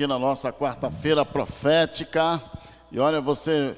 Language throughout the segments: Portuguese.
aqui na nossa quarta-feira profética. E olha, você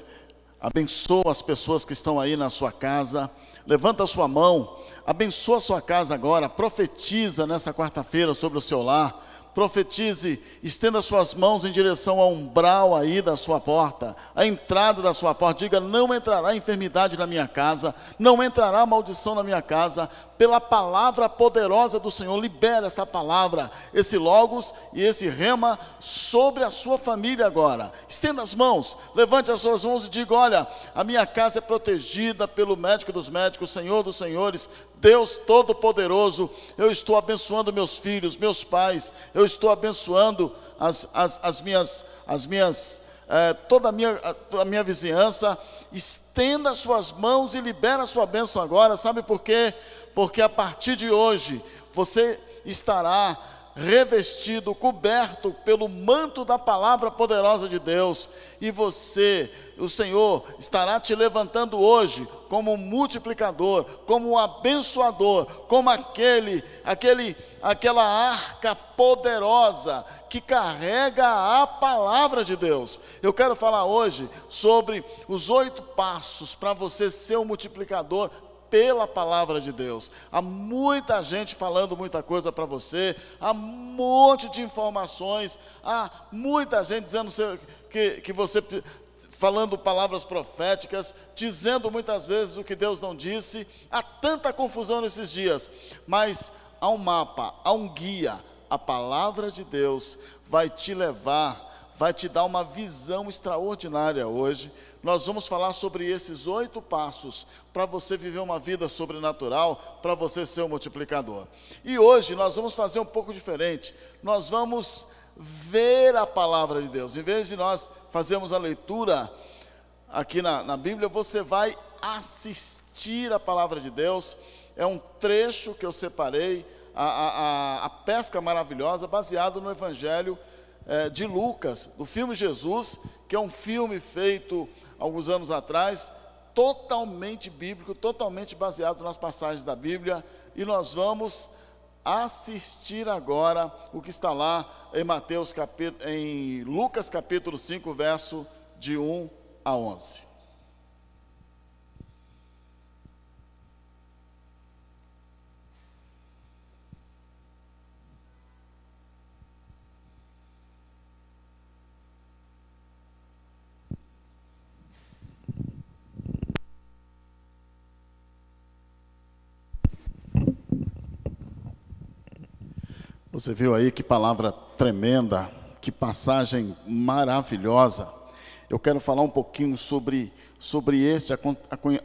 abençoa as pessoas que estão aí na sua casa. Levanta a sua mão, abençoa a sua casa agora. Profetiza nessa quarta-feira sobre o seu lar profetize, estenda suas mãos em direção ao umbral aí da sua porta, a entrada da sua porta, diga: não entrará enfermidade na minha casa, não entrará maldição na minha casa, pela palavra poderosa do Senhor, libera essa palavra, esse logos e esse rema sobre a sua família agora. Estenda as mãos, levante as suas mãos e diga: olha, a minha casa é protegida pelo médico dos médicos, Senhor dos senhores, Deus Todo-Poderoso, eu estou abençoando meus filhos, meus pais, eu estou abençoando as, as, as minhas, as minhas é, toda a minha, a minha vizinhança. Estenda suas mãos e libera a sua bênção agora, sabe por quê? Porque a partir de hoje você estará revestido, coberto pelo manto da palavra poderosa de Deus, e você, o Senhor, estará te levantando hoje como um multiplicador, como um abençoador, como aquele, aquele, aquela arca poderosa que carrega a palavra de Deus. Eu quero falar hoje sobre os oito passos para você ser um multiplicador pela palavra de Deus. Há muita gente falando muita coisa para você, há um monte de informações, há muita gente dizendo que, que você falando palavras proféticas, dizendo muitas vezes o que Deus não disse. Há tanta confusão nesses dias, mas há um mapa, há um guia. A palavra de Deus vai te levar, vai te dar uma visão extraordinária hoje nós vamos falar sobre esses oito passos para você viver uma vida sobrenatural, para você ser um multiplicador. E hoje nós vamos fazer um pouco diferente. Nós vamos ver a palavra de Deus. Em vez de nós fazermos a leitura aqui na, na Bíblia, você vai assistir a palavra de Deus. É um trecho que eu separei, a, a, a pesca maravilhosa, baseado no Evangelho é, de Lucas, do filme Jesus, que é um filme feito alguns anos atrás, totalmente bíblico, totalmente baseado nas passagens da Bíblia, e nós vamos assistir agora o que está lá em Mateus capítulo, em Lucas capítulo 5, verso de 1 a 11. Você viu aí que palavra tremenda, que passagem maravilhosa. Eu quero falar um pouquinho sobre, sobre este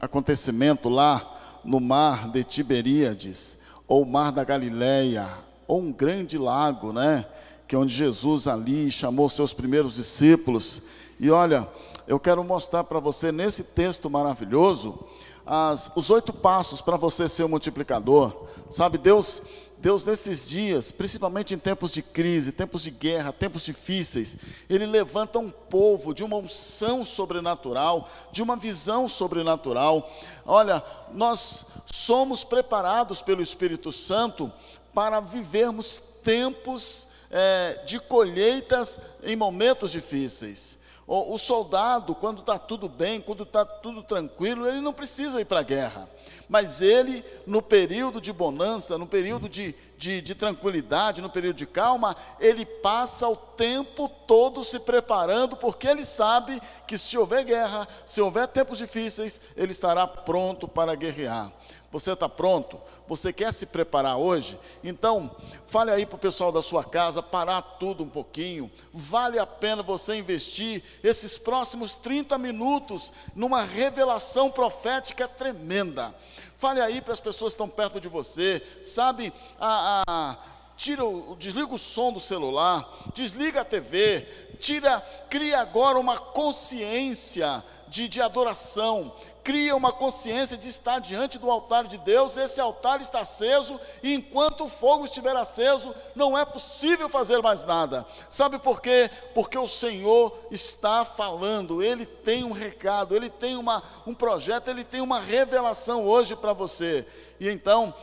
acontecimento lá no mar de Tiberíades, ou mar da Galileia, ou um grande lago, né? Que é onde Jesus ali chamou seus primeiros discípulos. E olha, eu quero mostrar para você nesse texto maravilhoso as, os oito passos para você ser um multiplicador. Sabe, Deus Deus, nesses dias, principalmente em tempos de crise, tempos de guerra, tempos difíceis, Ele levanta um povo de uma unção sobrenatural, de uma visão sobrenatural. Olha, nós somos preparados pelo Espírito Santo para vivermos tempos é, de colheitas em momentos difíceis. O, o soldado, quando está tudo bem, quando está tudo tranquilo, ele não precisa ir para a guerra mas ele, no período de bonança, no período de, de, de, tranquilidade, no período de calma, ele passa o tempo todo se preparando, porque ele sabe que se houver guerra, se houver tempos difíceis, ele estará pronto para guerrear. Você está pronto? Você quer se preparar hoje? Então, fale aí para o pessoal da sua casa parar tudo um pouquinho. Vale a pena você investir esses próximos 30 minutos numa revelação profética tremenda. Fale aí para as pessoas que estão perto de você, sabe? A, a, tira o, desliga o som do celular, desliga a TV, tira, cria agora uma consciência de, de adoração, cria uma consciência de estar diante do altar de Deus, esse altar está aceso, e enquanto o fogo estiver aceso, não é possível fazer mais nada. Sabe por quê? Porque o Senhor está falando, Ele tem um recado, Ele tem uma, um projeto, Ele tem uma revelação hoje para você. E então,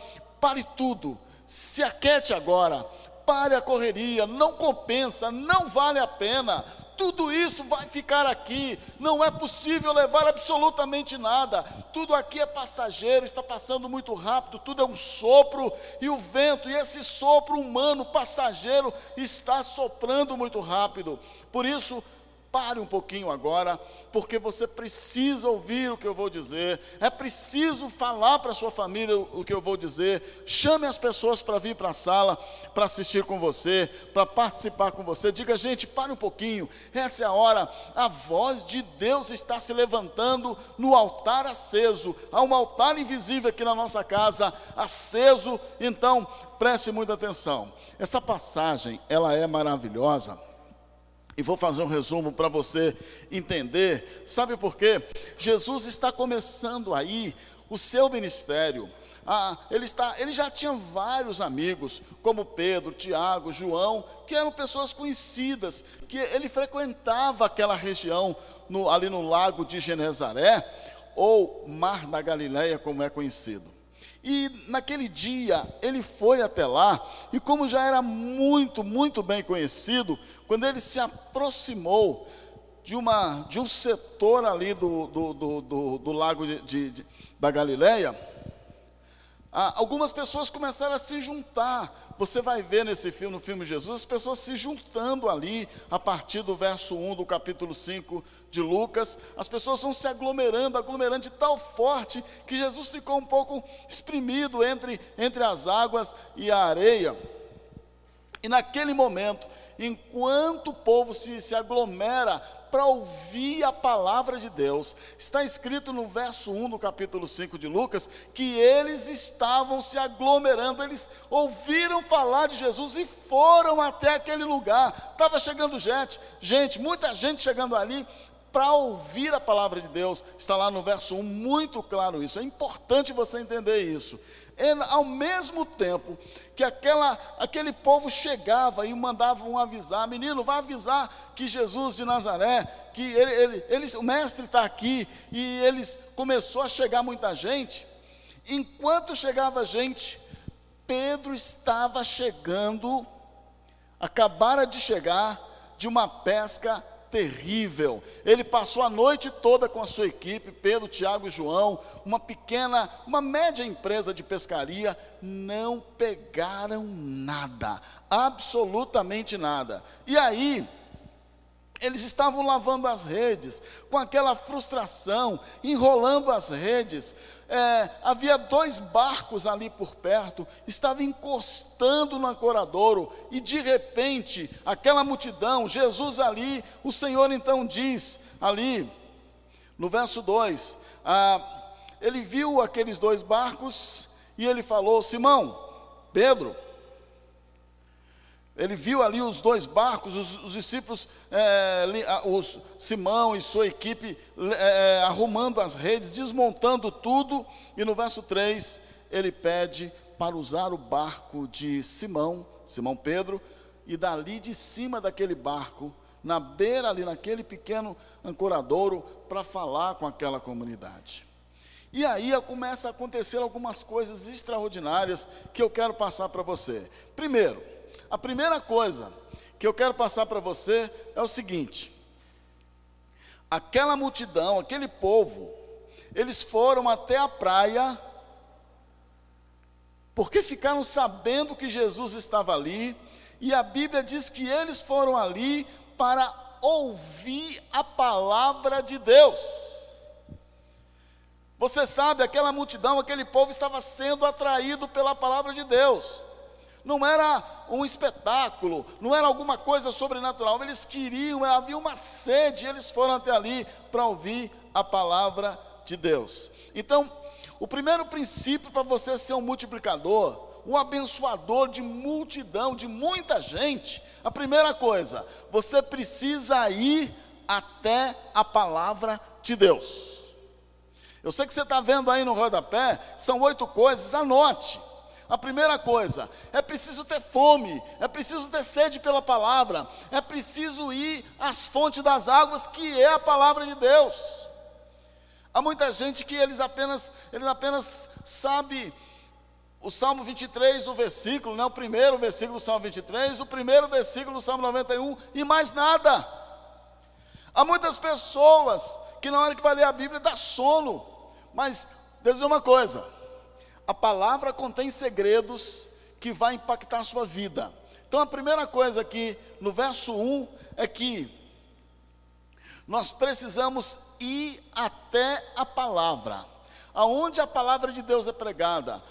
pare tudo, se aquete agora, pare a correria, não compensa, não vale a pena. Tudo isso vai ficar aqui, não é possível levar absolutamente nada. Tudo aqui é passageiro, está passando muito rápido, tudo é um sopro e o vento, e esse sopro humano passageiro está soprando muito rápido. Por isso, Pare um pouquinho agora, porque você precisa ouvir o que eu vou dizer, é preciso falar para sua família o que eu vou dizer. Chame as pessoas para vir para a sala, para assistir com você, para participar com você. Diga, gente, pare um pouquinho, essa é a hora. A voz de Deus está se levantando no altar aceso. Há um altar invisível aqui na nossa casa, aceso. Então, preste muita atenção. Essa passagem, ela é maravilhosa e vou fazer um resumo para você entender. Sabe por quê? Jesus está começando aí o seu ministério. Ah, ele, está, ele já tinha vários amigos, como Pedro, Tiago, João, que eram pessoas conhecidas, que ele frequentava aquela região no, ali no lago de Genezaré, ou Mar da Galileia, como é conhecido. E naquele dia ele foi até lá, e como já era muito, muito bem conhecido, quando ele se aproximou de, uma, de um setor ali do, do, do, do, do lago de, de, de, da Galileia, algumas pessoas começaram a se juntar. Você vai ver nesse filme, no filme Jesus, as pessoas se juntando ali, a partir do verso 1 do capítulo 5 de Lucas, as pessoas vão se aglomerando, aglomerando de tal forte que Jesus ficou um pouco exprimido entre, entre as águas e a areia. E naquele momento, enquanto o povo se, se aglomera para ouvir a palavra de Deus, está escrito no verso 1 do capítulo 5 de Lucas, que eles estavam se aglomerando, eles ouviram falar de Jesus e foram até aquele lugar. Estava chegando gente, gente, muita gente chegando ali, para ouvir a palavra de Deus. Está lá no verso 1, muito claro isso. É importante você entender isso. Ao mesmo tempo que aquela, aquele povo chegava e mandavam avisar, menino, vai avisar que Jesus de Nazaré, que ele, ele, ele o mestre está aqui, e eles começou a chegar muita gente. Enquanto chegava gente, Pedro estava chegando, acabara de chegar de uma pesca terrível. Ele passou a noite toda com a sua equipe, Pedro, Tiago e João, uma pequena, uma média empresa de pescaria, não pegaram nada, absolutamente nada. E aí, eles estavam lavando as redes, com aquela frustração, enrolando as redes, é, havia dois barcos ali por perto, estava encostando no ancoradouro, e de repente, aquela multidão, Jesus ali, o Senhor então diz, ali, no verso 2, ah, ele viu aqueles dois barcos, e ele falou: Simão, Pedro, ele viu ali os dois barcos, os, os discípulos, é, os, Simão e sua equipe é, arrumando as redes, desmontando tudo, e no verso 3 ele pede para usar o barco de Simão, Simão Pedro, e dali de cima daquele barco, na beira ali, naquele pequeno ancoradouro, para falar com aquela comunidade. E aí começa a acontecer algumas coisas extraordinárias que eu quero passar para você. Primeiro, a primeira coisa que eu quero passar para você é o seguinte: aquela multidão, aquele povo, eles foram até a praia, porque ficaram sabendo que Jesus estava ali, e a Bíblia diz que eles foram ali para ouvir a palavra de Deus. Você sabe, aquela multidão, aquele povo estava sendo atraído pela palavra de Deus não era um espetáculo, não era alguma coisa sobrenatural, eles queriam, havia uma sede, eles foram até ali para ouvir a palavra de Deus. Então, o primeiro princípio para você ser um multiplicador, um abençoador de multidão, de muita gente, a primeira coisa, você precisa ir até a palavra de Deus. Eu sei que você está vendo aí no rodapé, são oito coisas, anote. A primeira coisa, é preciso ter fome, é preciso ter sede pela palavra, é preciso ir às fontes das águas, que é a palavra de Deus. Há muita gente que eles apenas, eles apenas sabe o Salmo 23, o versículo, né, o primeiro versículo do Salmo 23, o primeiro versículo do Salmo 91 e mais nada. Há muitas pessoas que na hora que vai ler a Bíblia dá sono, mas Deus dizer uma coisa: a palavra contém segredos que vai impactar a sua vida. Então a primeira coisa aqui no verso 1 é que nós precisamos ir até a palavra. Aonde a palavra de Deus é pregada,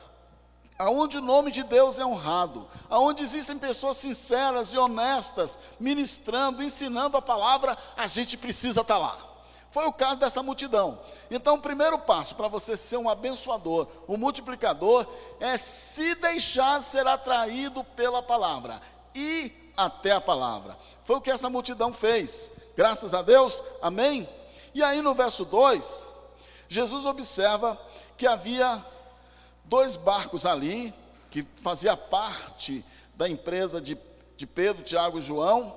aonde o nome de Deus é honrado, aonde existem pessoas sinceras e honestas ministrando, ensinando a palavra, a gente precisa estar lá. Foi o caso dessa multidão. Então, o primeiro passo para você ser um abençoador, um multiplicador, é se deixar ser atraído pela palavra, ir até a palavra. Foi o que essa multidão fez. Graças a Deus, amém? E aí no verso 2, Jesus observa que havia dois barcos ali, que fazia parte da empresa de, de Pedro, Tiago e João,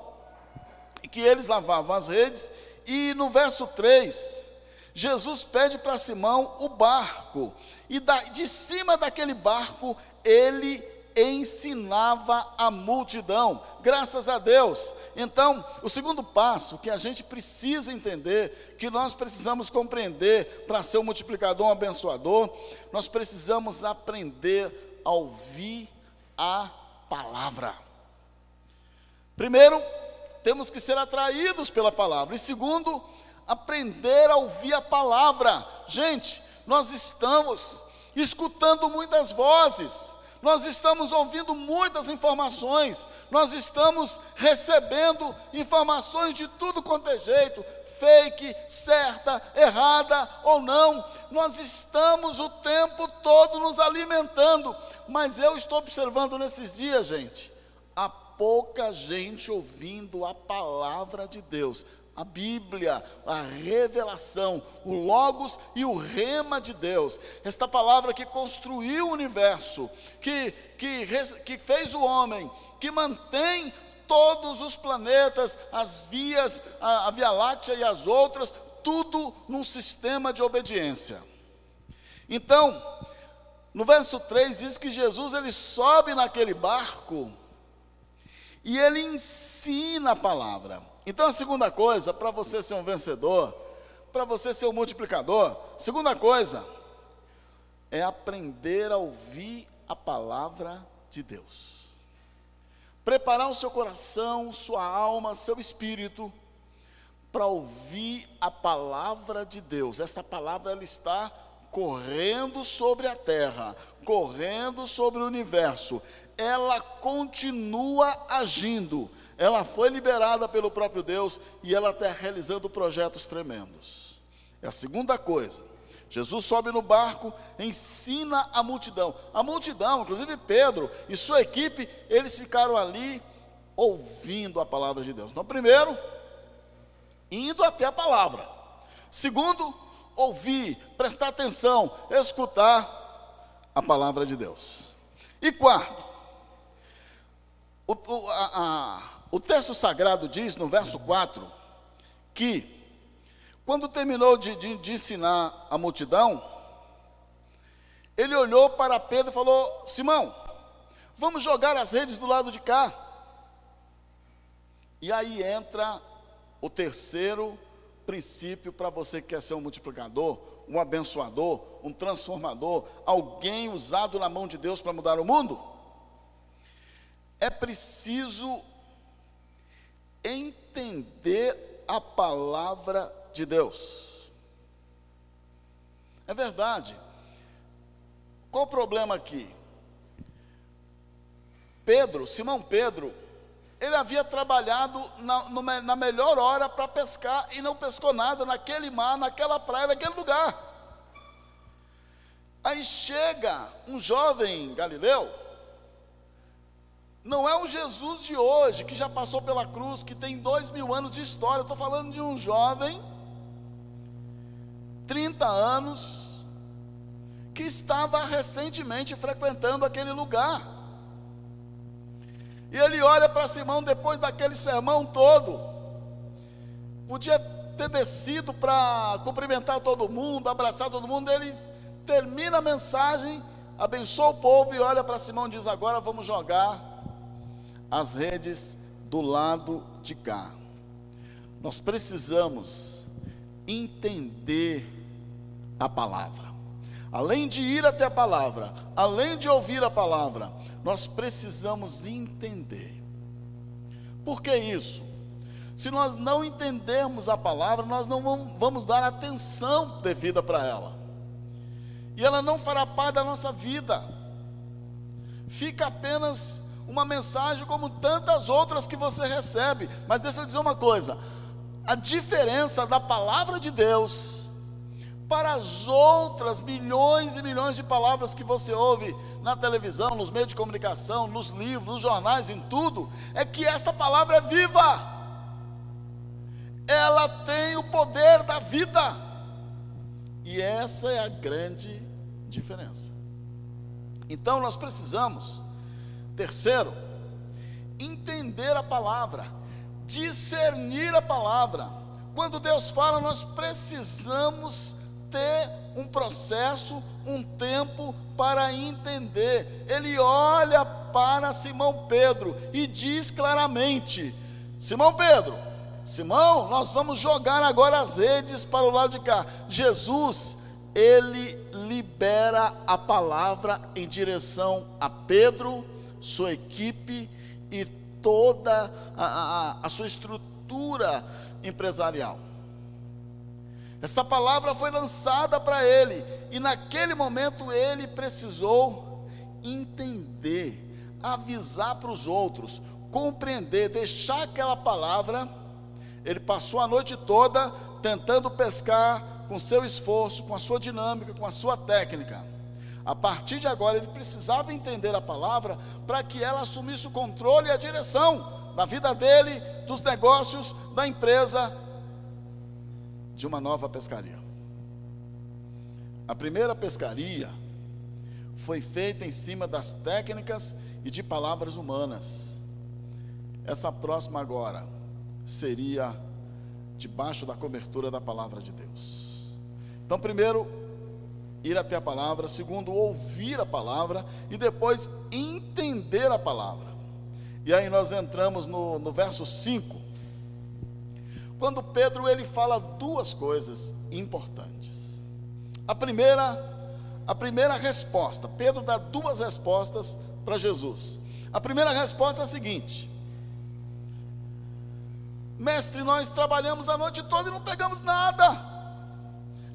e que eles lavavam as redes e no verso 3, Jesus pede para Simão o barco, e da, de cima daquele barco ele ensinava a multidão, graças a Deus. Então, o segundo passo que a gente precisa entender, que nós precisamos compreender para ser um multiplicador, um abençoador, nós precisamos aprender a ouvir a palavra. Primeiro, temos que ser atraídos pela palavra. E segundo, aprender a ouvir a palavra. Gente, nós estamos escutando muitas vozes, nós estamos ouvindo muitas informações, nós estamos recebendo informações de tudo quanto é jeito, fake, certa, errada ou não, nós estamos o tempo todo nos alimentando, mas eu estou observando nesses dias, gente, pouca gente ouvindo a palavra de Deus. A Bíblia, a revelação, o Logos e o Rema de Deus. Esta palavra que construiu o universo, que, que, que fez o homem, que mantém todos os planetas, as vias, a, a Via Láctea e as outras, tudo num sistema de obediência. Então, no verso 3 diz que Jesus ele sobe naquele barco e ele ensina a palavra. Então a segunda coisa, para você ser um vencedor, para você ser um multiplicador, segunda coisa é aprender a ouvir a palavra de Deus. Preparar o seu coração, sua alma, seu espírito para ouvir a palavra de Deus. Essa palavra ela está correndo sobre a terra, correndo sobre o universo ela continua agindo. Ela foi liberada pelo próprio Deus e ela está realizando projetos tremendos. É a segunda coisa. Jesus sobe no barco, ensina a multidão. A multidão, inclusive Pedro e sua equipe, eles ficaram ali ouvindo a palavra de Deus. Então, primeiro, indo até a palavra. Segundo, ouvir, prestar atenção, escutar a palavra de Deus. E quarto, o, o, a, a, o texto sagrado diz no verso 4 que, quando terminou de, de, de ensinar a multidão, ele olhou para Pedro e falou: Simão, vamos jogar as redes do lado de cá. E aí entra o terceiro princípio para você que quer ser um multiplicador, um abençoador, um transformador, alguém usado na mão de Deus para mudar o mundo é preciso entender a palavra de Deus. É verdade. Qual o problema aqui? Pedro, Simão Pedro, ele havia trabalhado na, na melhor hora para pescar e não pescou nada naquele mar, naquela praia, naquele lugar. Aí chega um jovem galileu, não é o Jesus de hoje, que já passou pela cruz, que tem dois mil anos de história. Estou falando de um jovem, 30 anos, que estava recentemente frequentando aquele lugar. E ele olha para Simão depois daquele sermão todo. Podia ter descido para cumprimentar todo mundo, abraçar todo mundo. Ele termina a mensagem abençoa o povo e olha para Simão e diz: Agora vamos jogar as redes do lado de cá. Nós precisamos entender a palavra. Além de ir até a palavra, além de ouvir a palavra, nós precisamos entender. Por que isso? Se nós não entendermos a palavra, nós não vamos dar atenção devida para ela. E ela não fará parte da nossa vida. Fica apenas uma mensagem como tantas outras que você recebe. Mas deixa eu dizer uma coisa: a diferença da palavra de Deus para as outras milhões e milhões de palavras que você ouve na televisão, nos meios de comunicação, nos livros, nos jornais, em tudo, é que esta palavra é viva ela tem o poder da vida. E essa é a grande diferença. Então nós precisamos, terceiro, entender a palavra, discernir a palavra. Quando Deus fala, nós precisamos ter um processo, um tempo para entender. Ele olha para Simão Pedro e diz claramente: Simão Pedro, Simão, nós vamos jogar agora as redes para o lado de cá. Jesus, ele libera a palavra em direção a Pedro, sua equipe e toda a, a, a sua estrutura empresarial. Essa palavra foi lançada para ele, e naquele momento ele precisou entender, avisar para os outros, compreender, deixar aquela palavra ele passou a noite toda tentando pescar com seu esforço, com a sua dinâmica, com a sua técnica. A partir de agora, ele precisava entender a palavra para que ela assumisse o controle e a direção da vida dele, dos negócios, da empresa, de uma nova pescaria. A primeira pescaria foi feita em cima das técnicas e de palavras humanas. Essa próxima agora seria debaixo da cobertura da palavra de Deus. Então, primeiro, ir até a palavra, segundo, ouvir a palavra e depois entender a palavra. E aí nós entramos no, no verso 5, quando Pedro ele fala duas coisas importantes. A primeira, a primeira resposta, Pedro dá duas respostas para Jesus. A primeira resposta é a seguinte: Mestre, nós trabalhamos a noite toda e não pegamos nada.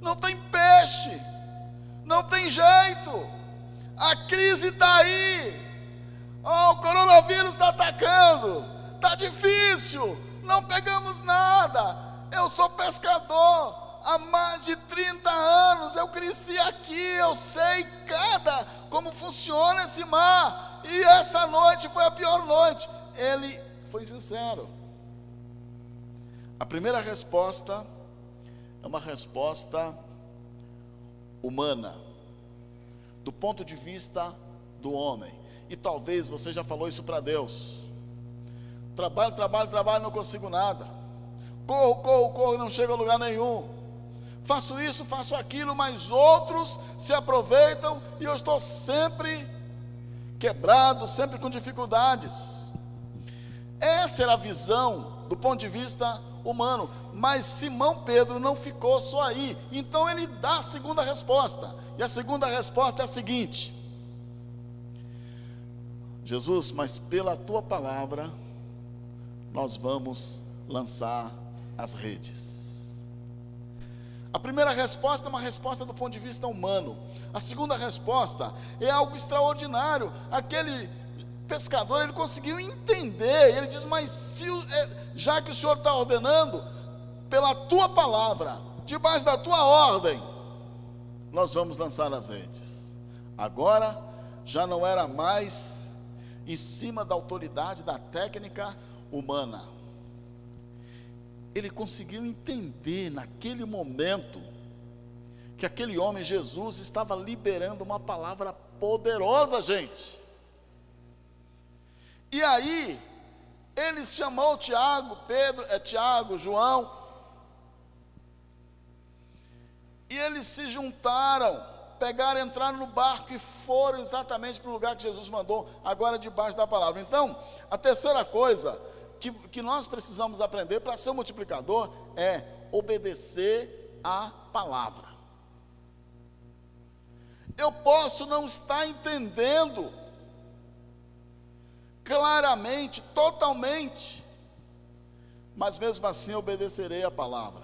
Não tem peixe. Não tem jeito. A crise está aí. Oh, o coronavírus está atacando. Está difícil. Não pegamos nada. Eu sou pescador. Há mais de 30 anos eu cresci aqui. Eu sei cada como funciona esse mar. E essa noite foi a pior noite. Ele foi sincero. A primeira resposta é uma resposta humana, do ponto de vista do homem. E talvez você já falou isso para Deus. Trabalho, trabalho, trabalho, não consigo nada. Corro, corro, corro, não chego a lugar nenhum. Faço isso, faço aquilo, mas outros se aproveitam e eu estou sempre quebrado, sempre com dificuldades. Essa era a visão do ponto de vista humano. Mas Simão Pedro não ficou só aí. Então ele dá a segunda resposta. E a segunda resposta é a seguinte: Jesus, mas pela tua palavra, nós vamos lançar as redes. A primeira resposta é uma resposta do ponto de vista humano. A segunda resposta é algo extraordinário. Aquele pescador ele conseguiu entender. Ele diz: Mas se, é, já que o Senhor está ordenando, pela tua palavra, debaixo da tua ordem, nós vamos lançar as redes. Agora, já não era mais em cima da autoridade da técnica humana. Ele conseguiu entender naquele momento que aquele homem Jesus estava liberando uma palavra poderosa, gente. E aí, ele chamou Tiago, Pedro, é Tiago, João, e eles se juntaram pegaram, entraram no barco e foram exatamente para o lugar que Jesus mandou, agora debaixo da palavra. Então, a terceira coisa que, que nós precisamos aprender para ser um multiplicador é obedecer a palavra. Eu posso não estar entendendo claramente, totalmente, mas mesmo assim obedecerei a palavra.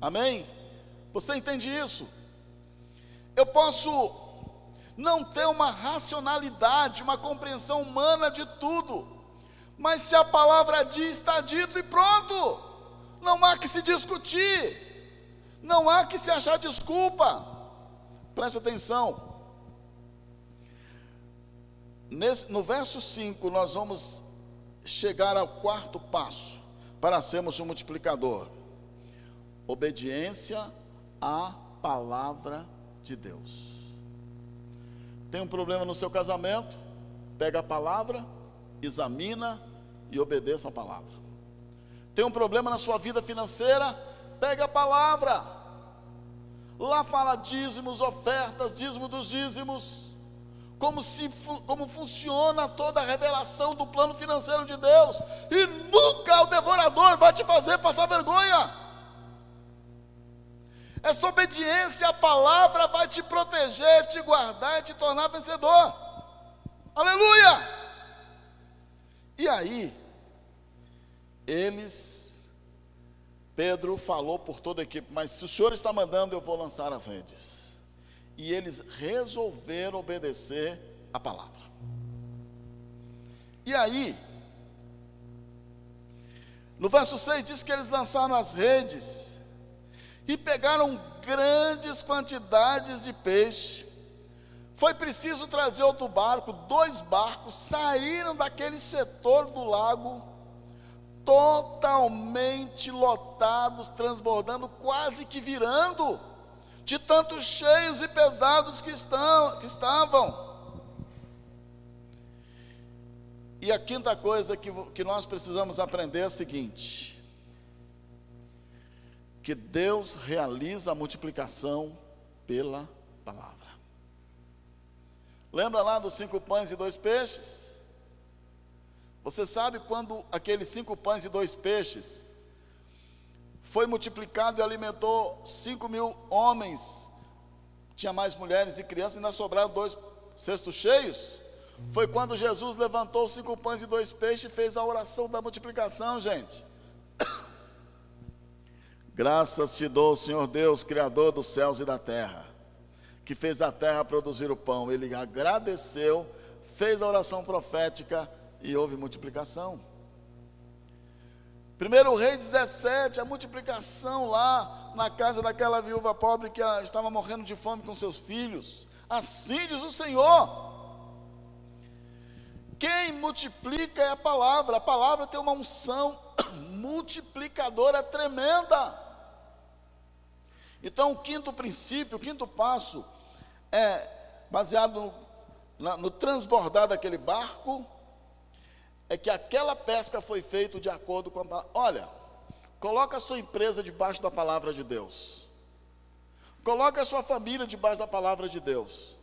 Amém? Você entende isso? Eu posso não ter uma racionalidade, uma compreensão humana de tudo, mas se a palavra diz, está dito e pronto, não há que se discutir, não há que se achar desculpa. Preste atenção. No verso 5, nós vamos chegar ao quarto passo para sermos um multiplicador: obediência à palavra de Deus. Tem um problema no seu casamento? Pega a palavra, examina e obedeça a palavra. Tem um problema na sua vida financeira? Pega a palavra. Lá fala dízimos, ofertas, dízimo dos dízimos. Como, se, como funciona toda a revelação do plano financeiro de Deus. E nunca o devorador vai te fazer passar vergonha. Essa obediência à palavra vai te proteger, te guardar e te tornar vencedor. Aleluia! E aí, eles, Pedro falou por toda a equipe, mas se o senhor está mandando, eu vou lançar as redes. E eles resolveram obedecer a palavra. E aí, no verso 6 diz que eles lançaram as redes e pegaram grandes quantidades de peixe. Foi preciso trazer outro barco, dois barcos saíram daquele setor do lago totalmente lotados, transbordando, quase que virando, de tantos cheios e pesados que, estão, que estavam. E a quinta coisa que, que nós precisamos aprender é a seguinte: que Deus realiza a multiplicação pela palavra. Lembra lá dos cinco pães e dois peixes? Você sabe quando aqueles cinco pães e dois peixes foi multiplicado e alimentou cinco mil homens, tinha mais mulheres e crianças, e ainda sobraram dois cestos cheios? Foi quando Jesus levantou cinco pães e dois peixes e fez a oração da multiplicação, gente. Graças te dou, Senhor Deus, Criador dos céus e da terra, que fez a terra produzir o pão. Ele agradeceu, fez a oração profética e houve multiplicação. Primeiro rei 17, a multiplicação lá na casa daquela viúva pobre que estava morrendo de fome com seus filhos. Assim diz o Senhor. Quem multiplica é a palavra. A palavra tem uma unção multiplicadora tremenda. Então, o quinto princípio, o quinto passo é baseado no, no transbordar daquele barco, é que aquela pesca foi feita de acordo com a palavra. Olha, coloca a sua empresa debaixo da palavra de Deus. Coloca a sua família debaixo da palavra de Deus.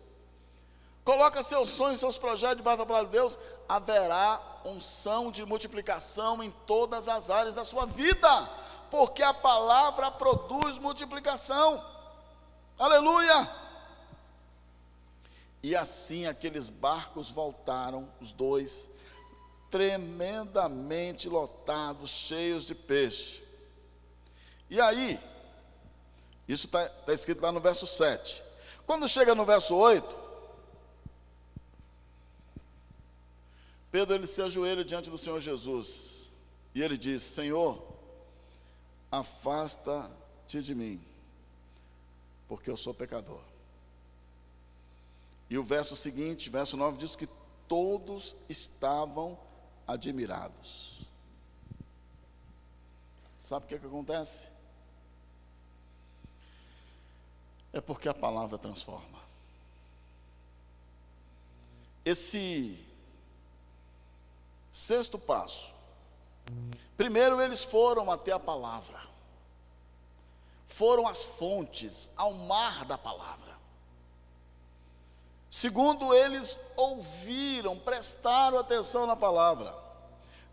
Coloca seus sonhos, seus projetos debaixo da palavra de Deus. Haverá unção de multiplicação em todas as áreas da sua vida porque a palavra produz multiplicação. Aleluia! E assim aqueles barcos voltaram, os dois, tremendamente lotados, cheios de peixe. E aí, isso está tá escrito lá no verso 7. Quando chega no verso 8, Pedro ele se ajoelha diante do Senhor Jesus e ele diz: Senhor, afasta-te de mim, porque eu sou pecador. E o verso seguinte, verso 9, diz que todos estavam admirados. Sabe o que, é que acontece? É porque a palavra transforma. Esse sexto passo Primeiro eles foram até a palavra. foram as fontes ao mar da palavra. Segundo, eles ouviram, prestaram atenção na palavra.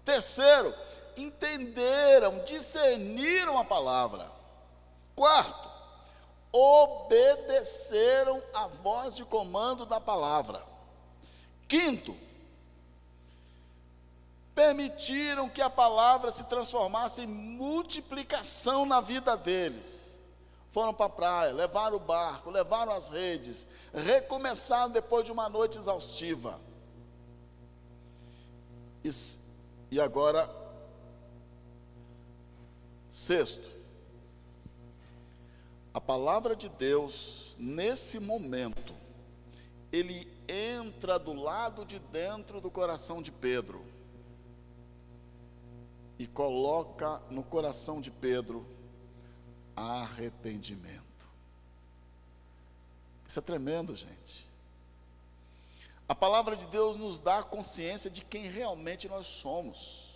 Terceiro, entenderam, discerniram a palavra. Quarto, obedeceram a voz de comando da palavra. Quinto, permitiram que a palavra se transformasse em multiplicação na vida deles. Foram para a praia, levaram o barco, levaram as redes, recomeçaram depois de uma noite exaustiva. E, e agora, sexto, a palavra de Deus, nesse momento, ele entra do lado de dentro do coração de Pedro e coloca no coração de Pedro arrependimento. Isso é tremendo, gente. A palavra de Deus nos dá consciência de quem realmente nós somos.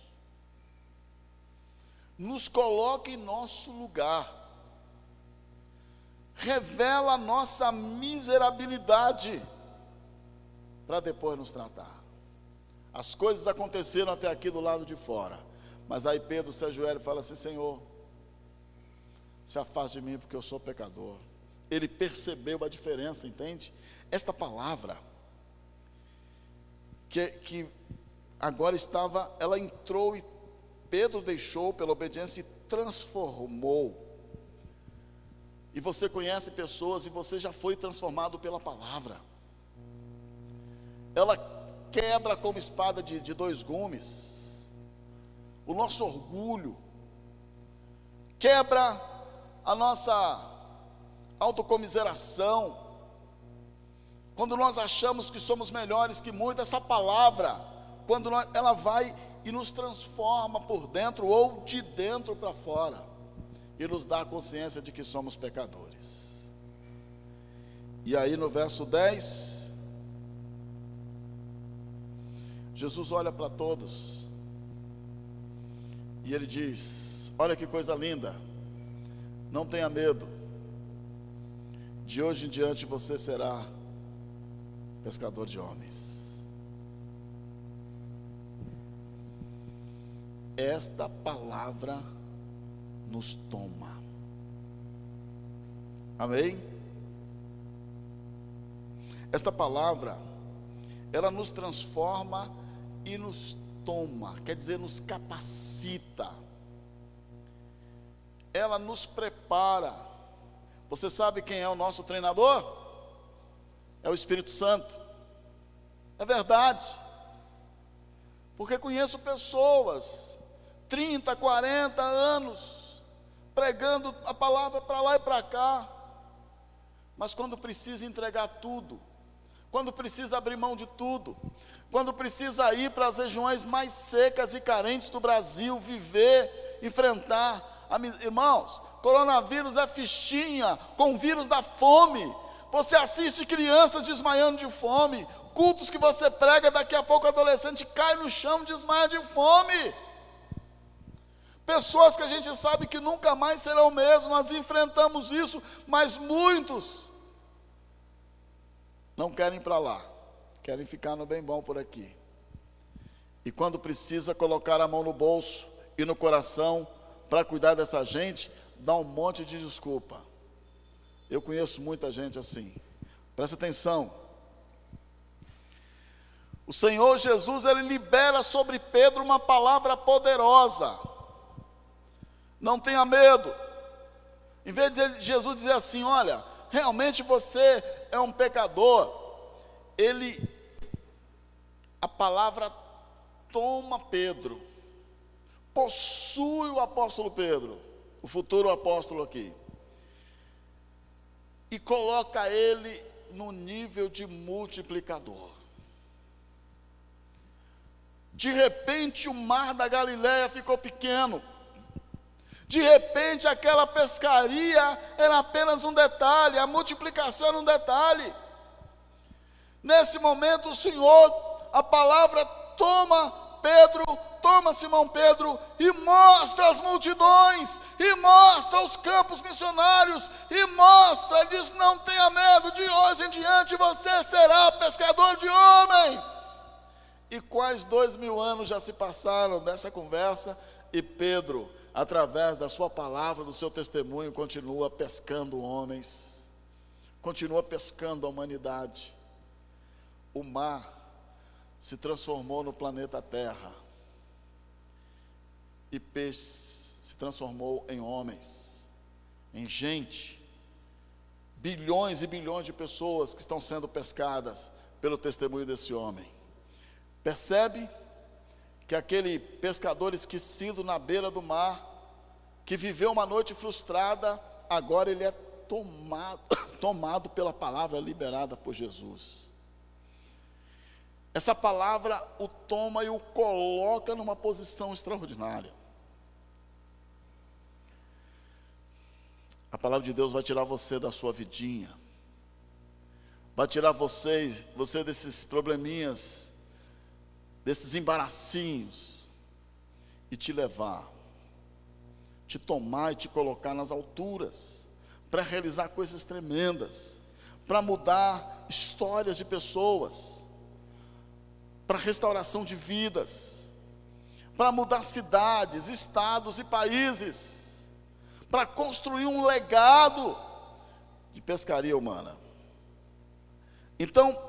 Nos coloca em nosso lugar. Revela a nossa miserabilidade para depois nos tratar. As coisas aconteceram até aqui do lado de fora. Mas aí Pedro se ajoelha e fala assim: Senhor, se afaste de mim porque eu sou pecador. Ele percebeu a diferença, entende? Esta palavra, que, que agora estava, ela entrou e Pedro deixou pela obediência e transformou. E você conhece pessoas e você já foi transformado pela palavra. Ela quebra como espada de, de dois gumes o nosso orgulho, quebra a nossa autocomiseração. Quando nós achamos que somos melhores que muito, essa palavra, quando nós, ela vai e nos transforma por dentro ou de dentro para fora, e nos dá a consciência de que somos pecadores. E aí no verso 10, Jesus olha para todos, e ele diz: Olha que coisa linda, não tenha medo, de hoje em diante você será pescador de homens. Esta palavra nos toma. Amém? Esta palavra, ela nos transforma e nos toma, quer dizer, nos capacita, ela nos prepara. Você sabe quem é o nosso treinador? É o Espírito Santo. É verdade. Porque conheço pessoas, 30, 40 anos, pregando a palavra para lá e para cá, mas quando precisa entregar tudo, quando precisa abrir mão de tudo, quando precisa ir para as regiões mais secas e carentes do Brasil, viver, enfrentar. Irmãos, coronavírus é fichinha com o vírus da fome. Você assiste crianças desmaiando de fome, cultos que você prega, daqui a pouco o adolescente cai no chão, desmaia de fome. Pessoas que a gente sabe que nunca mais serão mesmo, nós enfrentamos isso, mas muitos não querem ir para lá, querem ficar no bem bom por aqui. E quando precisa colocar a mão no bolso e no coração para cuidar dessa gente, dá um monte de desculpa. Eu conheço muita gente assim. Presta atenção. O Senhor Jesus, ele libera sobre Pedro uma palavra poderosa. Não tenha medo. Em vez de Jesus dizer assim: Olha, realmente você é um pecador, ele, a palavra toma Pedro, possui o apóstolo Pedro, o futuro apóstolo aqui, e coloca ele no nível de multiplicador. De repente o mar da Galiléia ficou pequeno. De repente, aquela pescaria era apenas um detalhe, a multiplicação era um detalhe. Nesse momento, o Senhor, a palavra toma Pedro, toma Simão Pedro e mostra as multidões, e mostra os campos missionários, e mostra, diz: não tenha medo, de hoje em diante você será pescador de homens. E quais dois mil anos já se passaram dessa conversa, e Pedro, através da sua palavra, do seu testemunho, continua pescando homens, continua pescando a humanidade. O mar se transformou no planeta Terra. E peixes se transformou em homens, em gente. Bilhões e bilhões de pessoas que estão sendo pescadas pelo testemunho desse homem. Percebe que aquele pescador esquecido na beira do mar, que viveu uma noite frustrada, agora ele é tomado, tomado pela palavra liberada por Jesus. Essa palavra o toma e o coloca numa posição extraordinária. A palavra de Deus vai tirar você da sua vidinha, vai tirar você, você desses probleminhas, desses embaracinhos, e te levar, te tomar e te colocar nas alturas, para realizar coisas tremendas, para mudar histórias de pessoas para restauração de vidas, para mudar cidades, estados e países, para construir um legado de pescaria humana. Então,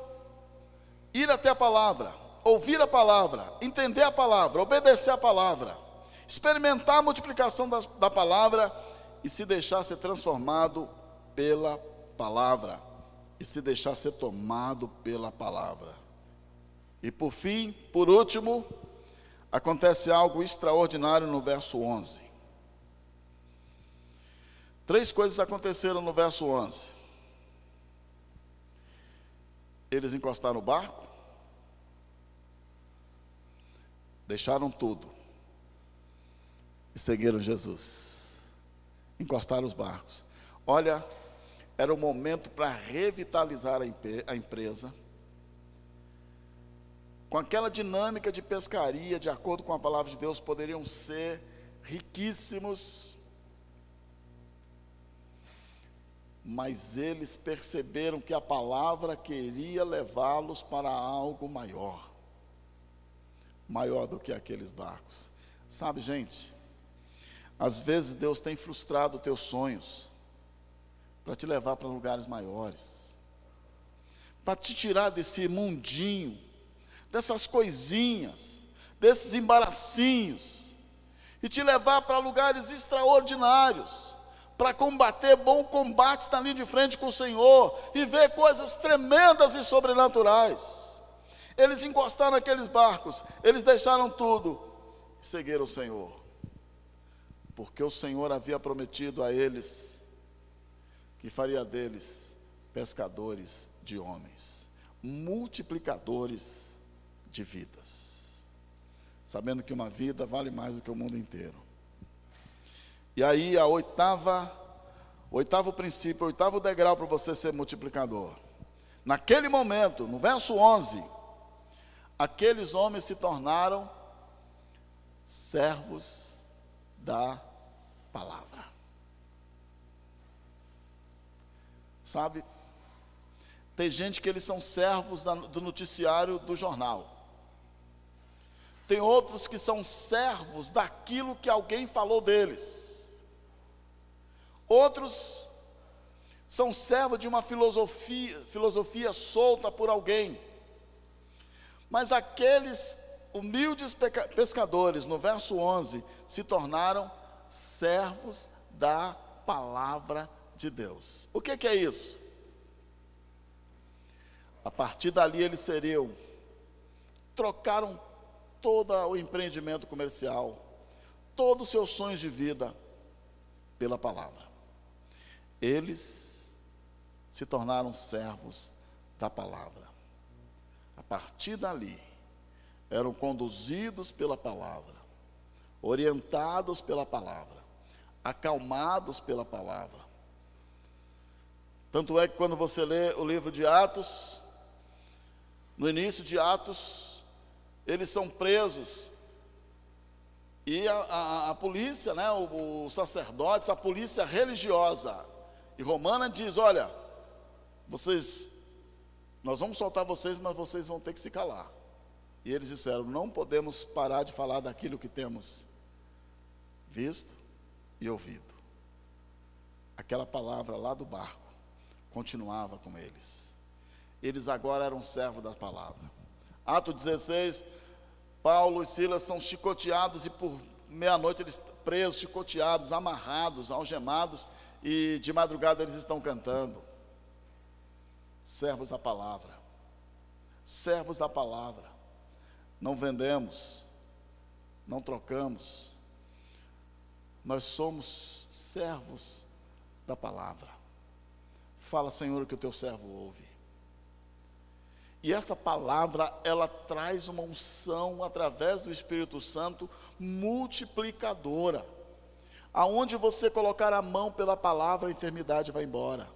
ir até a palavra, ouvir a palavra, entender a palavra, obedecer a palavra, experimentar a multiplicação da, da palavra e se deixar ser transformado pela palavra, e se deixar ser tomado pela palavra. E por fim, por último, acontece algo extraordinário no verso 11. Três coisas aconteceram no verso 11. Eles encostaram o barco, deixaram tudo e seguiram Jesus. Encostaram os barcos. Olha, era o momento para revitalizar a empresa com aquela dinâmica de pescaria, de acordo com a palavra de Deus, poderiam ser riquíssimos, mas eles perceberam que a palavra queria levá-los para algo maior, maior do que aqueles barcos. Sabe, gente, às vezes Deus tem frustrado teus sonhos para te levar para lugares maiores, para te tirar desse mundinho dessas coisinhas, desses embaracinhos, e te levar para lugares extraordinários, para combater bom combate na linha de frente com o Senhor e ver coisas tremendas e sobrenaturais. Eles encostaram aqueles barcos, eles deixaram tudo e seguiram o Senhor, porque o Senhor havia prometido a eles que faria deles pescadores de homens, multiplicadores de vidas, sabendo que uma vida vale mais do que o mundo inteiro. E aí a oitava, oitavo princípio, oitavo degrau para você ser multiplicador. Naquele momento, no verso 11, aqueles homens se tornaram servos da palavra. Sabe? Tem gente que eles são servos do noticiário do jornal. Tem outros que são servos daquilo que alguém falou deles. Outros são servos de uma filosofia, filosofia solta por alguém. Mas aqueles humildes pescadores, no verso 11, se tornaram servos da palavra de Deus. O que, que é isso? A partir dali eles seriam, trocaram todo o empreendimento comercial, todos os seus sonhos de vida pela palavra. Eles se tornaram servos da palavra. A partir dali, eram conduzidos pela palavra, orientados pela palavra, acalmados pela palavra. Tanto é que quando você lê o livro de Atos, no início de Atos, eles são presos E a, a, a polícia, né, os sacerdotes, a polícia religiosa. E Romana diz: olha, vocês, nós vamos soltar vocês, mas vocês vão ter que se calar. E eles disseram: não podemos parar de falar daquilo que temos visto e ouvido. Aquela palavra lá do barco continuava com eles. Eles agora eram servos da palavra. Ato 16, Paulo e Silas são chicoteados e por meia-noite eles presos, chicoteados, amarrados, algemados e de madrugada eles estão cantando. Servos da palavra. Servos da palavra. Não vendemos, não trocamos. Nós somos servos da palavra. Fala, Senhor, o que o teu servo ouve. E essa palavra, ela traz uma unção através do Espírito Santo multiplicadora. Aonde você colocar a mão pela palavra, a enfermidade vai embora.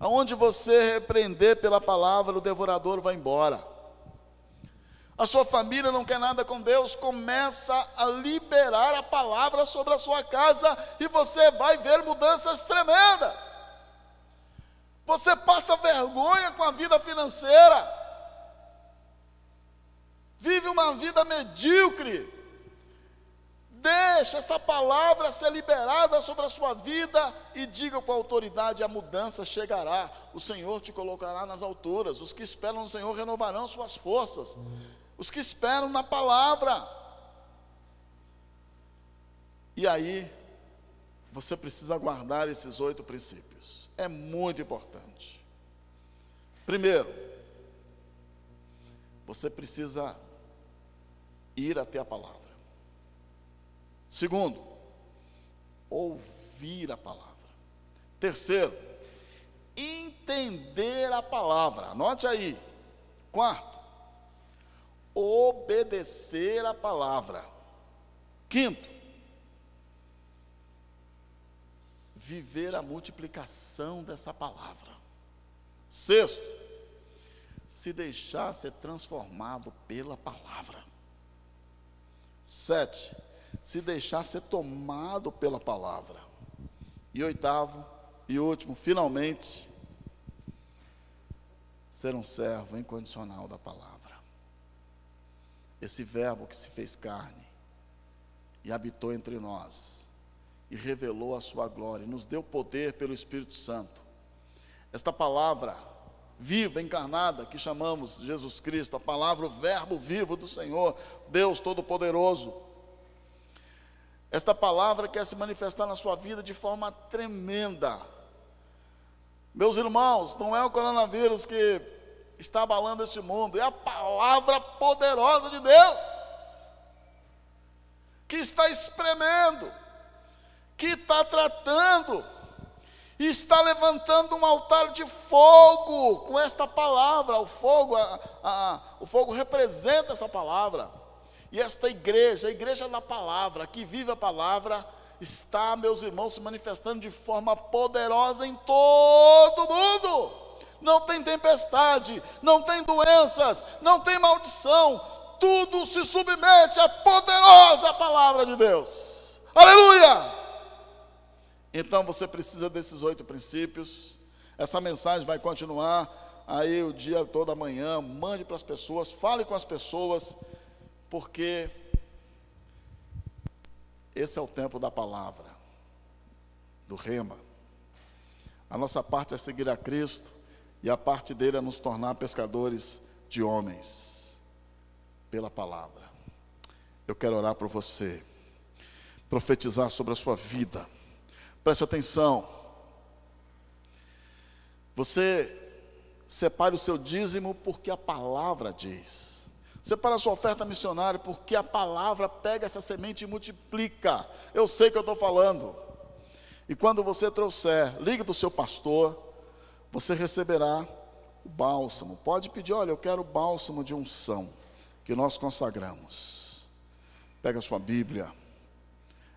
Aonde você repreender pela palavra, o devorador vai embora. A sua família não quer nada com Deus, começa a liberar a palavra sobre a sua casa e você vai ver mudanças tremendas. Você passa vergonha com a vida financeira. Vive uma vida medíocre. Deixa essa palavra ser liberada sobre a sua vida e diga com a autoridade: a mudança chegará. O Senhor te colocará nas alturas. Os que esperam no Senhor renovarão suas forças. Os que esperam na palavra. E aí, você precisa guardar esses oito princípios é muito importante. Primeiro, você precisa ir até a palavra. Segundo, ouvir a palavra. Terceiro, entender a palavra. Anote aí. Quarto, obedecer a palavra. Quinto, viver a multiplicação dessa palavra. Sexto, se deixar ser transformado pela palavra. Sete, se deixar ser tomado pela palavra. E oitavo e último, finalmente, ser um servo incondicional da palavra. Esse verbo que se fez carne e habitou entre nós e revelou a sua glória, nos deu poder pelo Espírito Santo. Esta palavra viva, encarnada, que chamamos Jesus Cristo, a palavra, o Verbo vivo do Senhor, Deus Todo-Poderoso. Esta palavra quer se manifestar na sua vida de forma tremenda. Meus irmãos, não é o coronavírus que está abalando este mundo, é a palavra poderosa de Deus que está espremendo que está tratando, está levantando um altar de fogo com esta palavra. O fogo, a, a, o fogo representa essa palavra. E esta igreja, a igreja da palavra, que vive a palavra, está, meus irmãos, se manifestando de forma poderosa em todo o mundo. Não tem tempestade, não tem doenças, não tem maldição, tudo se submete à poderosa palavra de Deus. Aleluia! Então você precisa desses oito princípios. Essa mensagem vai continuar aí o dia todo amanhã. Mande para as pessoas, fale com as pessoas, porque esse é o tempo da palavra, do rema. A nossa parte é seguir a Cristo e a parte dele é nos tornar pescadores de homens pela palavra. Eu quero orar por você, profetizar sobre a sua vida. Preste atenção. Você separe o seu dízimo porque a palavra diz. Separa a sua oferta missionária porque a palavra pega essa semente e multiplica. Eu sei o que eu estou falando. E quando você trouxer, ligue para o seu pastor, você receberá o bálsamo. Pode pedir, olha, eu quero o bálsamo de unção que nós consagramos. Pega a sua Bíblia,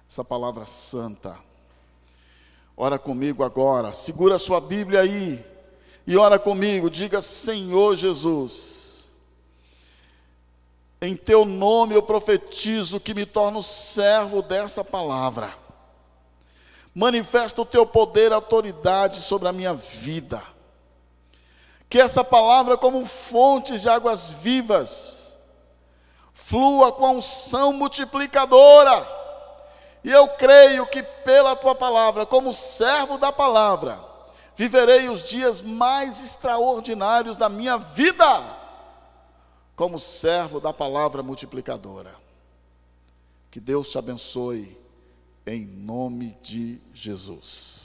essa palavra santa Ora comigo agora, segura a sua Bíblia aí e ora comigo, diga: Senhor Jesus, Em teu nome eu profetizo que me torno servo dessa palavra. Manifesta o teu poder e autoridade sobre a minha vida. Que essa palavra, como fontes de águas vivas, flua com a unção multiplicadora. E eu creio que pela tua palavra, como servo da palavra, viverei os dias mais extraordinários da minha vida como servo da palavra multiplicadora. Que Deus te abençoe, em nome de Jesus.